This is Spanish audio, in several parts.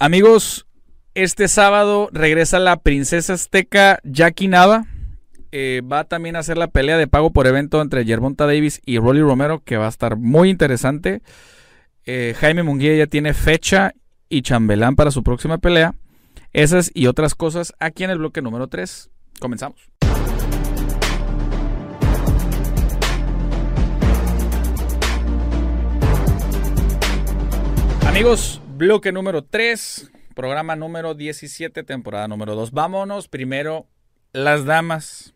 Amigos, este sábado regresa la princesa azteca Jackie Nava. Eh, va también a hacer la pelea de pago por evento entre Gervonta Davis y Rolly Romero, que va a estar muy interesante. Eh, Jaime Munguía ya tiene fecha y chambelán para su próxima pelea. Esas y otras cosas aquí en el bloque número 3. Comenzamos. Amigos, bloque número 3, programa número 17, temporada número 2. Vámonos primero, las damas.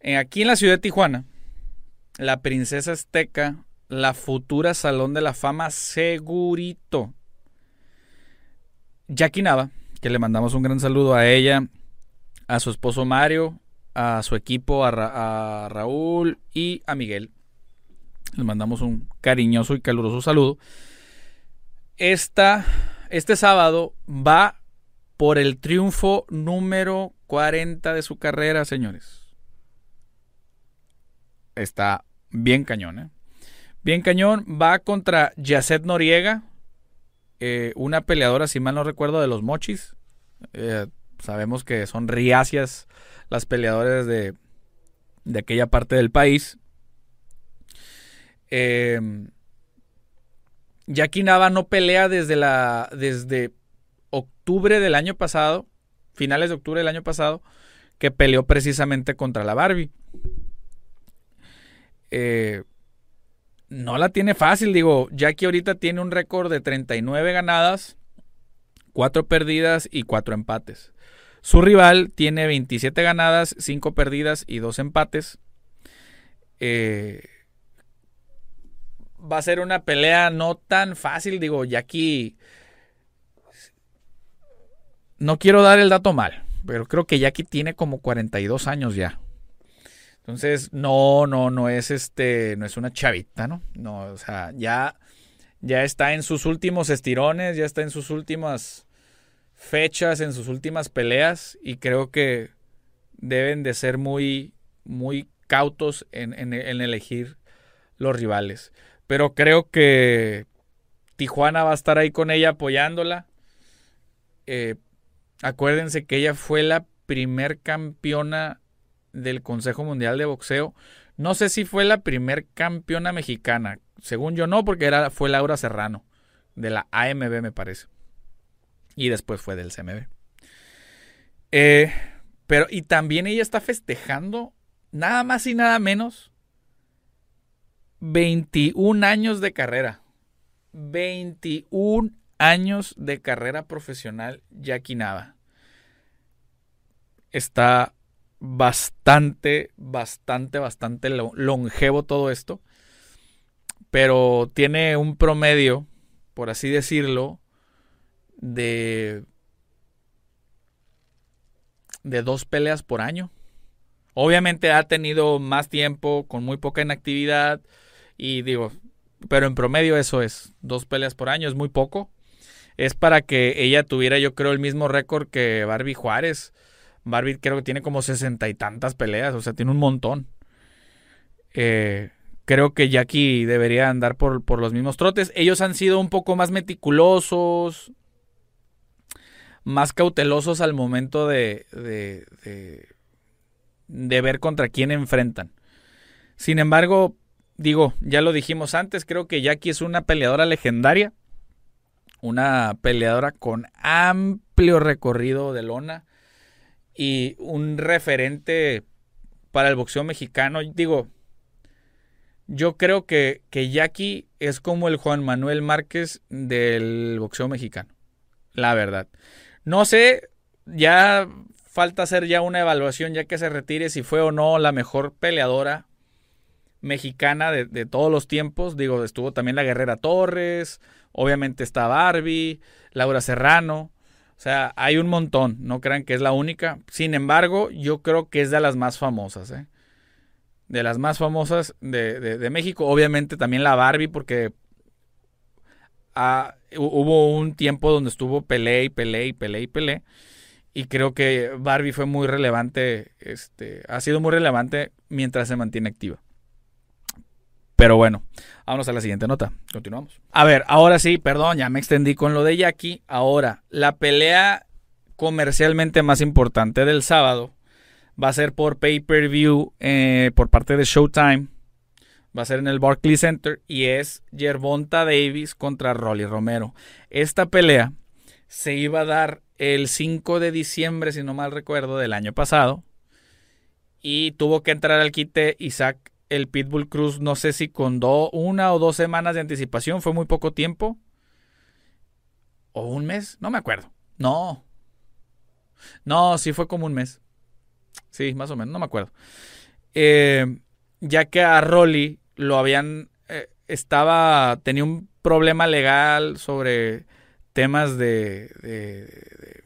Eh, aquí en la ciudad de Tijuana, la princesa azteca, la futura Salón de la Fama, segurito. Jackie Nava, que le mandamos un gran saludo a ella, a su esposo Mario, a su equipo, a, a Raúl y a Miguel. Les mandamos un cariñoso y caluroso saludo este sábado va por el triunfo número 40 de su carrera, señores. Está bien cañón, ¿eh? Bien cañón. Va contra Yacet Noriega, eh, una peleadora, si mal no recuerdo, de los mochis. Eh, sabemos que son riacias las peleadoras de, de aquella parte del país. Eh, Jackie Nava no pelea desde la. desde octubre del año pasado. Finales de octubre del año pasado. Que peleó precisamente contra la Barbie. Eh, no la tiene fácil, digo. Jackie ahorita tiene un récord de 39 ganadas, 4 perdidas y 4 empates. Su rival tiene 27 ganadas, 5 perdidas y 2 empates. Eh, va a ser una pelea no tan fácil. Digo, Jackie. No quiero dar el dato mal, pero creo que Jackie tiene como 42 años ya. Entonces, no, no, no es este, no es una chavita, ¿no? No, o sea, ya, ya está en sus últimos estirones, ya está en sus últimas fechas, en sus últimas peleas, y creo que deben de ser muy, muy cautos en, en elegir los rivales. Pero creo que Tijuana va a estar ahí con ella apoyándola. Eh, acuérdense que ella fue la primer campeona del Consejo Mundial de Boxeo. No sé si fue la primer campeona mexicana. Según yo no, porque era, fue Laura Serrano. De la AMB me parece. Y después fue del CMB. Eh, pero, y también ella está festejando nada más y nada menos 21 años de carrera. 21 años de carrera profesional Jackie Nava. Está bastante, bastante, bastante longevo todo esto. Pero tiene un promedio, por así decirlo, de, de dos peleas por año. Obviamente ha tenido más tiempo, con muy poca inactividad y digo, pero en promedio eso es, dos peleas por año, es muy poco. Es para que ella tuviera, yo creo, el mismo récord que Barbie Juárez. Barbie creo que tiene como sesenta y tantas peleas, o sea, tiene un montón. Eh, creo que Jackie debería andar por, por, los mismos trotes. Ellos han sido un poco más meticulosos, más cautelosos al momento de, de ver contra quién enfrentan. Sin embargo, digo, ya lo dijimos antes, creo que Jackie es una peleadora legendaria, una peleadora con amplio recorrido de lona y un referente para el boxeo mexicano. Digo, yo creo que, que Jackie es como el Juan Manuel Márquez del boxeo mexicano, la verdad. No sé, ya falta hacer ya una evaluación ya que se retire si fue o no la mejor peleadora mexicana de, todos los tiempos. Digo, estuvo también la Guerrera Torres, obviamente está Barbie, Laura Serrano. O sea, hay un montón, no crean que es la única. Sin embargo, yo creo que es de las más famosas, ¿eh? De las más famosas de, México. Obviamente también la Barbie, porque hubo un tiempo donde estuvo Pelé y Pelé y Pelé y Pelé. Y creo que Barbie fue muy relevante, este, ha sido muy relevante mientras se mantiene activa. Pero bueno, vámonos a la siguiente nota. Continuamos. A ver, ahora sí, perdón, ya me extendí con lo de Jackie. Ahora, la pelea comercialmente más importante del sábado va a ser por pay-per-view eh, por parte de Showtime. Va a ser en el Barclays Center y es Yerbonta Davis contra Rolly Romero. Esta pelea se iba a dar el 5 de diciembre, si no mal recuerdo, del año pasado. Y tuvo que entrar al quite Isaac el Pitbull Cruz, no sé si con una o dos semanas de anticipación, fue muy poco tiempo. ¿O un mes? No me acuerdo. No. No, sí fue como un mes. Sí, más o menos, no me acuerdo. Eh, ya que a Rolly lo habían. Eh, estaba. tenía un problema legal sobre temas de,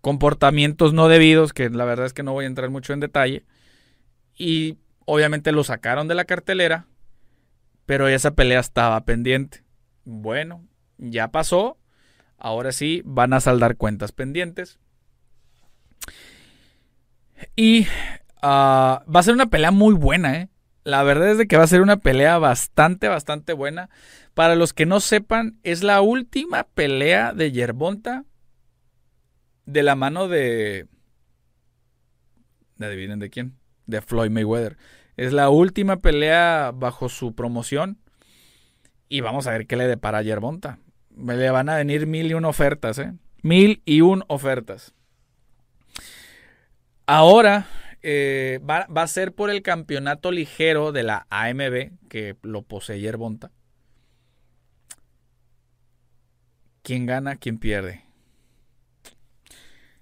comportamientos no debidos, que la verdad es que no voy a entrar mucho en detalle. Y obviamente lo sacaron de la cartelera, pero esa pelea estaba pendiente. Bueno, ya pasó. Ahora sí, van a saldar cuentas pendientes. Y ah, va a ser una pelea muy buena, ¿eh? La verdad es de que va a ser una pelea bastante, bastante buena. Para los que no sepan, es la última pelea de Yerbonta de la mano de... ¿Adivinen de quién? De Floyd Mayweather. Es la última pelea bajo su promoción. Y vamos a ver qué le depara a Yerbonta. Le van a venir mil y una ofertas, ¿eh? Mil y un ofertas. Ahora eh, va, a ser por el campeonato ligero de la AMB, que lo posee Yerbonta. ¿Quién gana? ¿Quién pierde?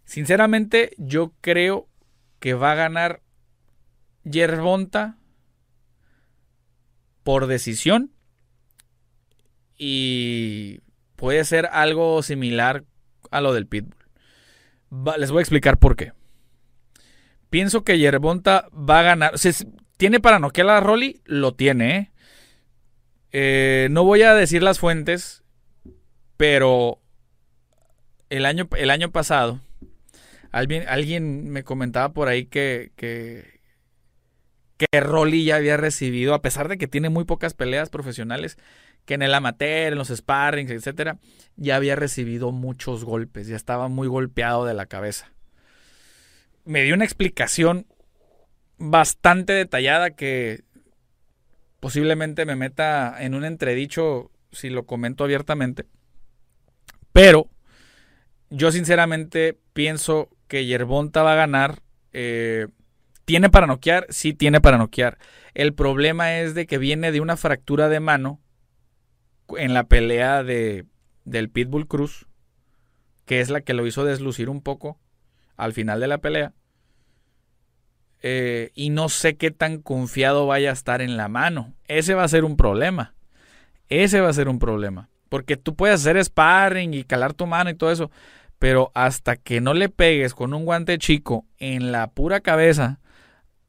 Sinceramente, yo creo que va a ganar Yerbonta por decisión. Y puede ser algo similar a lo del Pitbull. les voy a explicar por qué. Pienso que Yerbonta va a ganar. ¿Tiene para noquear a Rolly? Lo tiene. ¿eh? Eh, no voy a decir las fuentes, pero el año, el año pasado, alguien, alguien me comentaba por ahí que, que, que Rolly ya había recibido, a pesar de que tiene muy pocas peleas profesionales, que en el amateur, en los sparrings, etcétera, ya había recibido muchos golpes, ya estaba muy golpeado de la cabeza me dio una explicación bastante detallada que posiblemente me meta en un entredicho si lo comento abiertamente. Pero yo sinceramente pienso que Yerbonta va a ganar. Eh, ¿Tiene para noquear? Sí, tiene para noquear. El problema es de que viene de una fractura de mano en la pelea de, del Pitbull Cruz, que es la que lo hizo deslucir un poco al final de la pelea. Eh, y no sé qué tan confiado vaya a estar en la mano. Ese va a ser un problema. Ese va a ser un problema. Porque tú puedes hacer sparring y calar tu mano y todo eso. Pero hasta que no le pegues con un guante chico en la pura cabeza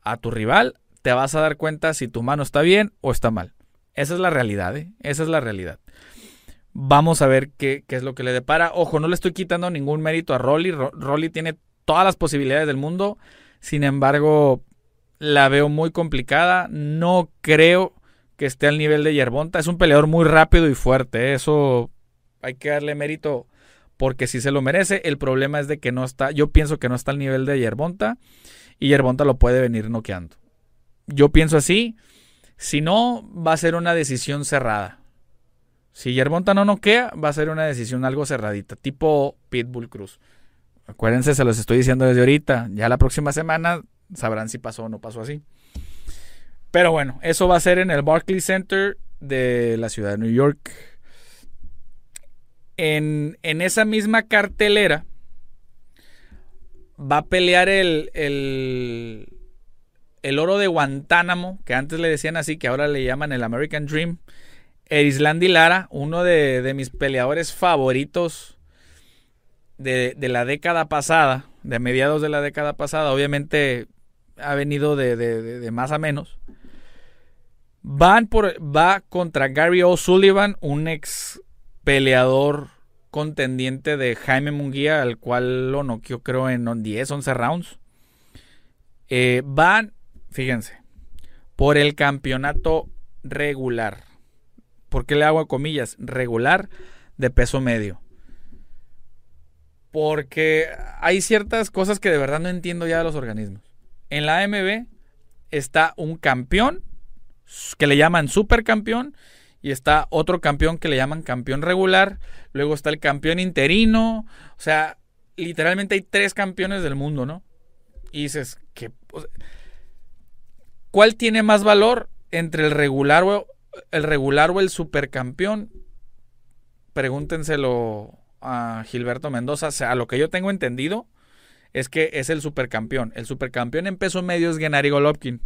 a tu rival, te vas a dar cuenta si tu mano está bien o está mal. Esa es la realidad, ¿eh? Esa es la realidad. Vamos a ver qué, qué, es lo que le depara. Ojo, no le estoy quitando ningún mérito a Rolly. Rolly tiene todas las posibilidades del mundo. Sin embargo, la veo muy complicada. No creo que esté al nivel de Yerbonta. Es un peleador muy rápido y fuerte. ¿eh? Eso hay que darle mérito porque sí se lo merece. El problema es de que no está. Yo pienso que no está al nivel de Yerbonta. Y Yerbonta lo puede venir noqueando. Yo pienso así. Si no, va a ser una decisión cerrada. Si Yerbonta no noquea, va a ser una decisión algo cerradita, tipo Pitbull Cruz. Acuérdense, se los estoy diciendo desde ahorita. Ya la próxima semana sabrán si pasó o no pasó así. Pero bueno, eso va a ser en el Barclays Center de la ciudad de New York. En, esa misma cartelera va a pelear el, el, el, oro de Guantánamo, que antes le decían así, que ahora le llaman el American Dream. Erislandi Lara, uno de, de mis peleadores favoritos de, la década pasada, de mediados de la década pasada, obviamente ha venido de, más a menos. Van por, va contra Gary O'Sullivan, un ex peleador contendiente de Jaime Munguía, al cual lo noqueó creo en 10, 11 rounds. Eh, van, fíjense, por el campeonato regular. ¿Por qué le hago comillas? Regular de peso medio. Porque hay ciertas cosas que de verdad no entiendo ya de los organismos. En la AMB está un campeón que le llaman supercampeón y está otro campeón que le llaman campeón regular. Luego está el campeón interino. O sea, literalmente hay tres campeones del mundo, ¿no? Y dices, que, ¿cuál tiene más valor entre el regular o el regular o el supercampeón? Pregúntenselo a Gilberto Mendoza. A lo que yo tengo entendido es que es el supercampeón. El supercampeón en peso medio es Gennady Golovkin.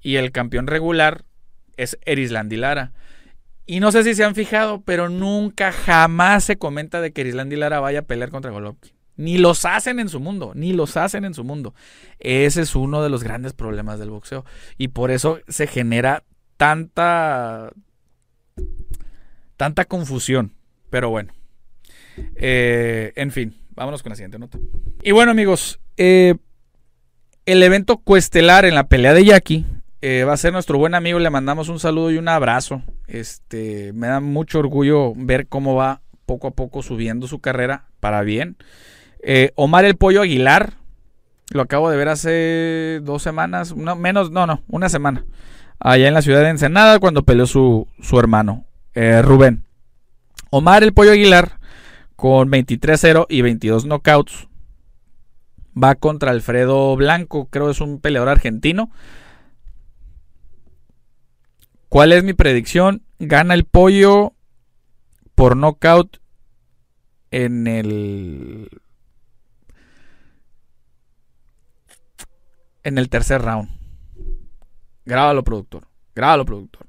Y el campeón regular es Erislandy Lara. Y no sé si se han fijado, pero nunca, jamás se comenta de que Erislandy Lara vaya a pelear contra Golovkin. Ni los hacen en su mundo, ni los hacen en su mundo. Ese es uno de los grandes problemas del boxeo. Y por eso se genera tanta, tanta confusión. Pero bueno. Eh, en fin, vámonos con la siguiente nota. Y bueno amigos, eh, el evento cuestelar en la pelea de Jackie eh, va a ser nuestro buen amigo. Le mandamos un saludo y un abrazo. Este, me da mucho orgullo ver cómo va poco a poco subiendo su carrera para bien. Omar el Pollo Aguilar, lo acabo de ver hace dos semanas, no, menos, no, no, una semana, allá en la ciudad de Ensenada cuando peleó su, su hermano, Rubén. Omar el Pollo Aguilar, con 23-0 y 22 knockouts, va contra Alfredo Blanco, creo que es un peleador argentino. ¿Cuál es mi predicción? Gana el pollo por knockout en el en el tercer round. Grábalo, productor. Grábalo, productor.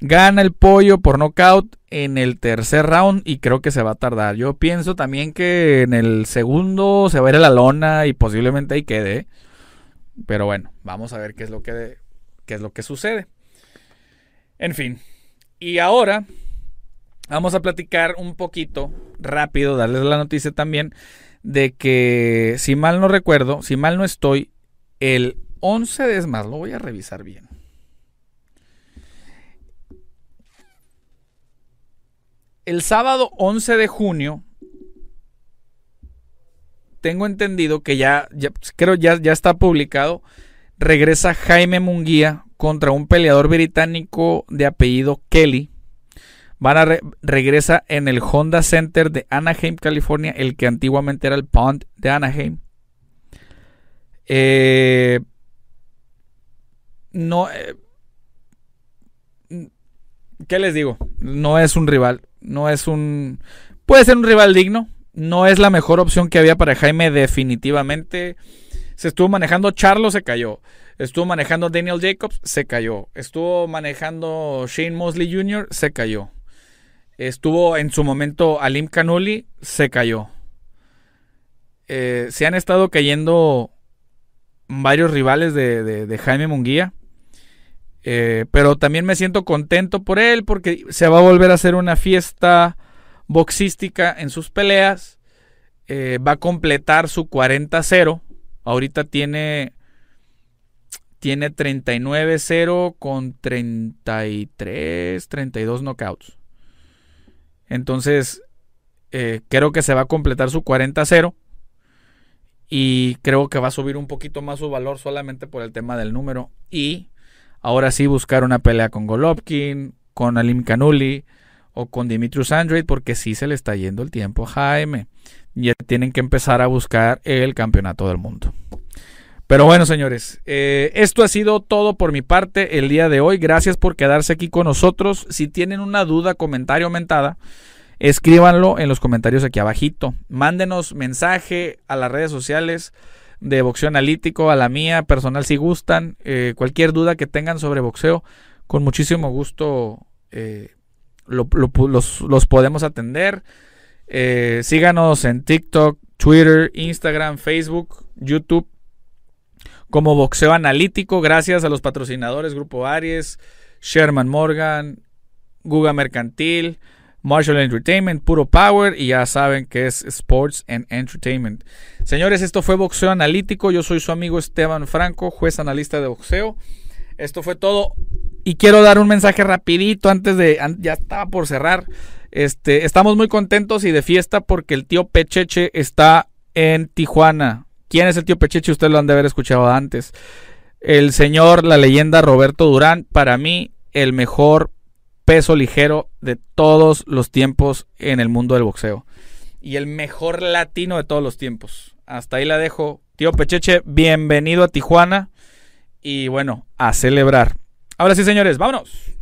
Gana el pollo por knockout en el tercer round y creo que se va a tardar. Yo pienso también que en el segundo se va a ir a la lona y posiblemente ahí quede. Pero bueno, vamos a ver qué es lo que, qué es lo que sucede. En fin. Y ahora vamos a platicar un poquito rápido, darles la noticia también de que, si mal no recuerdo, si mal no estoy, el 11 de... Es más, lo voy a revisar bien. El sábado 11 de junio, tengo entendido que ya, creo ya, ya está publicado, regresa Jaime Munguía contra un peleador británico de apellido Kelly. Van a regresa en el Honda Center de Anaheim, California, el que antiguamente era el Pond de Anaheim. Eh, no. Eh, ¿Qué les digo? No es un rival. No es un. Puede ser un rival digno. No es la mejor opción que había para Jaime, definitivamente. Se estuvo manejando. Charlo se cayó. Estuvo manejando Daniel Jacobs, se cayó. Estuvo manejando Shane Mosley Jr., se cayó. Estuvo en su momento Alim Kanuli, se cayó. Eh, se han estado cayendo varios rivales de, Jaime Munguía. Eh, pero también me siento contento por él porque se va a volver a hacer una fiesta boxística en sus peleas. Eh, va a completar su 40-0. Ahorita tiene, tiene 39-0 con 33, 32 knockouts. Entonces, eh, creo que se va a completar su 40-0. Y creo que va a subir un poquito más su valor solamente por el tema del número. Ahora sí buscar una pelea con Golovkin, con Alim Kanuli o con Dimitrius Andrade porque sí se le está yendo el tiempo a Jaime. Ya tienen que empezar a buscar el campeonato del mundo. Pero bueno, señores, eh, esto ha sido todo por mi parte el día de hoy. Gracias por quedarse aquí con nosotros. Si tienen una duda, comentario aumentada, escríbanlo en los comentarios aquí abajito. Mándenos mensaje a las redes sociales de Boxeo Analítico, a la mía personal si gustan. Eh, cualquier duda que tengan sobre boxeo, con muchísimo gusto eh, los, podemos atender. Eh, síganos en TikTok, Twitter, Instagram, Facebook, YouTube como Boxeo Analítico. Gracias a los patrocinadores Grupo Aries, Sherman Morgan, Guga Mercantil. Marshall Entertainment, Puro Power y ya saben que es Sports and Entertainment. Señores, esto fue Boxeo Analítico. Yo soy su amigo Esteban Franco, juez analista de boxeo. Esto fue todo. Y quiero dar un mensaje rapidito antes de... Ya estaba por cerrar. Este, estamos muy contentos y de fiesta porque el tío Pecheche está en Tijuana. ¿Quién es el tío Pecheche? Ustedes lo han de haber escuchado antes. El señor, la leyenda Roberto Durán, para mí el mejor peso ligero de todos los tiempos en el mundo del boxeo. Y el mejor latino de todos los tiempos. Hasta ahí la dejo. Tío Pecheche, bienvenido a Tijuana. Y bueno, a celebrar. Ahora sí, señores, vámonos.